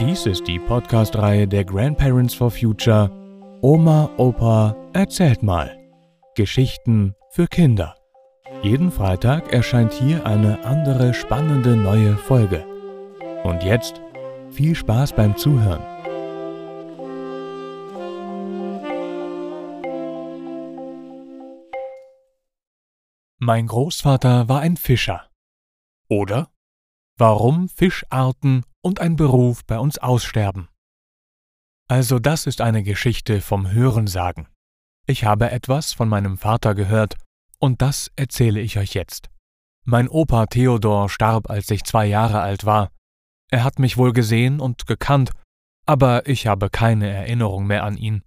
Dies ist die Podcast-Reihe der Grandparents for Future Oma, Opa, erzählt mal. Geschichten für Kinder. Jeden Freitag erscheint hier eine andere spannende neue Folge. Und jetzt viel Spaß beim Zuhören. Mein Großvater war ein Fischer. Oder? Warum Fischarten und ein Beruf bei uns aussterben. Also das ist eine Geschichte vom Hörensagen. Ich habe etwas von meinem Vater gehört, und das erzähle ich euch jetzt. Mein Opa Theodor starb, als ich zwei Jahre alt war. Er hat mich wohl gesehen und gekannt, aber ich habe keine Erinnerung mehr an ihn.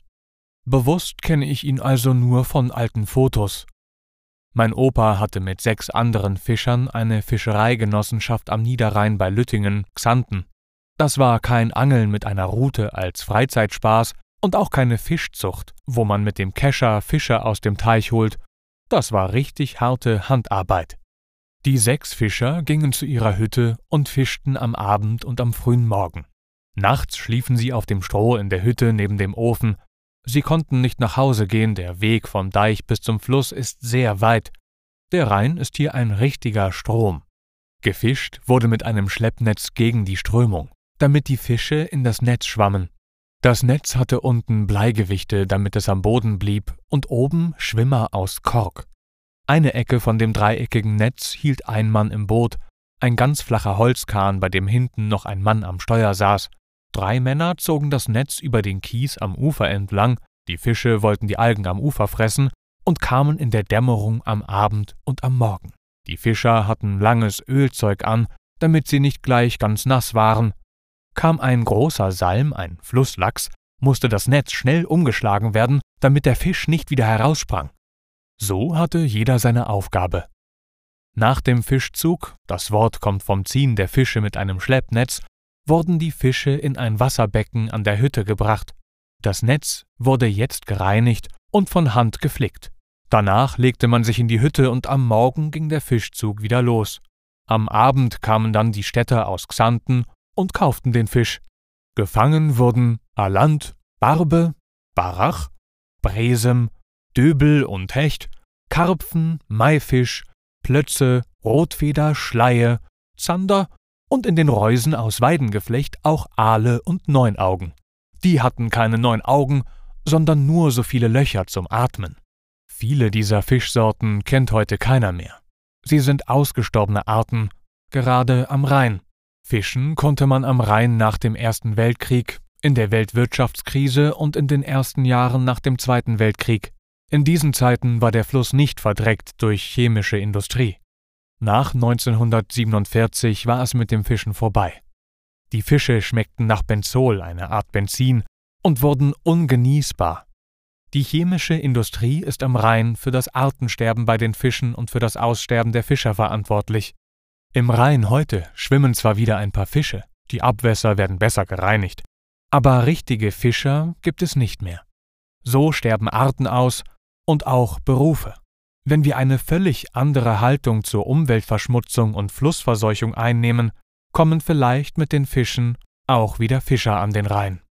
Bewusst kenne ich ihn also nur von alten Fotos. Mein Opa hatte mit sechs anderen Fischern eine Fischereigenossenschaft am Niederrhein bei Lüttingen, Xanten. Das war kein Angeln mit einer Rute als Freizeitspaß und auch keine Fischzucht, wo man mit dem Kescher Fische aus dem Teich holt. Das war richtig harte Handarbeit. Die sechs Fischer gingen zu ihrer Hütte und fischten am Abend und am frühen Morgen. Nachts schliefen sie auf dem Stroh in der Hütte neben dem Ofen. Sie konnten nicht nach Hause gehen, der Weg vom Deich bis zum Fluss ist sehr weit. Der Rhein ist hier ein richtiger Strom. Gefischt wurde mit einem Schleppnetz gegen die Strömung damit die Fische in das Netz schwammen. Das Netz hatte unten Bleigewichte, damit es am Boden blieb, und oben Schwimmer aus Kork. Eine Ecke von dem dreieckigen Netz hielt ein Mann im Boot, ein ganz flacher Holzkahn, bei dem hinten noch ein Mann am Steuer saß. Drei Männer zogen das Netz über den Kies am Ufer entlang, die Fische wollten die Algen am Ufer fressen und kamen in der Dämmerung am Abend und am Morgen. Die Fischer hatten langes Ölzeug an, damit sie nicht gleich ganz nass waren, Kam ein großer Salm, ein Flusslachs, musste das Netz schnell umgeschlagen werden, damit der Fisch nicht wieder heraussprang. So hatte jeder seine Aufgabe. Nach dem Fischzug, das Wort kommt vom Ziehen der Fische mit einem Schleppnetz, wurden die Fische in ein Wasserbecken an der Hütte gebracht. Das Netz wurde jetzt gereinigt und von Hand geflickt. Danach legte man sich in die Hütte und am Morgen ging der Fischzug wieder los. Am Abend kamen dann die Städter aus Xanten und kauften den Fisch. Gefangen wurden Alant, Barbe, Barach, Bresem, Döbel und Hecht, Karpfen, Maifisch, Plötze, Rotfeder, Schleie, Zander und in den Reusen aus Weidengeflecht auch Aale und Neunaugen. Die hatten keine neun Augen, sondern nur so viele Löcher zum Atmen. Viele dieser Fischsorten kennt heute keiner mehr. Sie sind ausgestorbene Arten, gerade am Rhein. Fischen konnte man am Rhein nach dem Ersten Weltkrieg, in der Weltwirtschaftskrise und in den ersten Jahren nach dem Zweiten Weltkrieg. In diesen Zeiten war der Fluss nicht verdreckt durch chemische Industrie. Nach 1947 war es mit dem Fischen vorbei. Die Fische schmeckten nach Benzol, eine Art Benzin, und wurden ungenießbar. Die chemische Industrie ist am Rhein für das Artensterben bei den Fischen und für das Aussterben der Fischer verantwortlich. Im Rhein heute schwimmen zwar wieder ein paar Fische, die Abwässer werden besser gereinigt, aber richtige Fischer gibt es nicht mehr. So sterben Arten aus und auch Berufe. Wenn wir eine völlig andere Haltung zur Umweltverschmutzung und Flussverseuchung einnehmen, kommen vielleicht mit den Fischen auch wieder Fischer an den Rhein.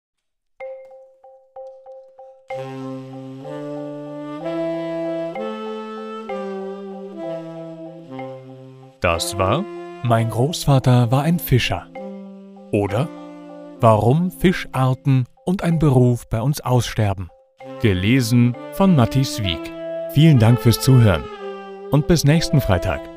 Das war Mein Großvater war ein Fischer. Oder Warum Fischarten und ein Beruf bei uns aussterben. Gelesen von Matti Wieg. Vielen Dank fürs Zuhören und bis nächsten Freitag.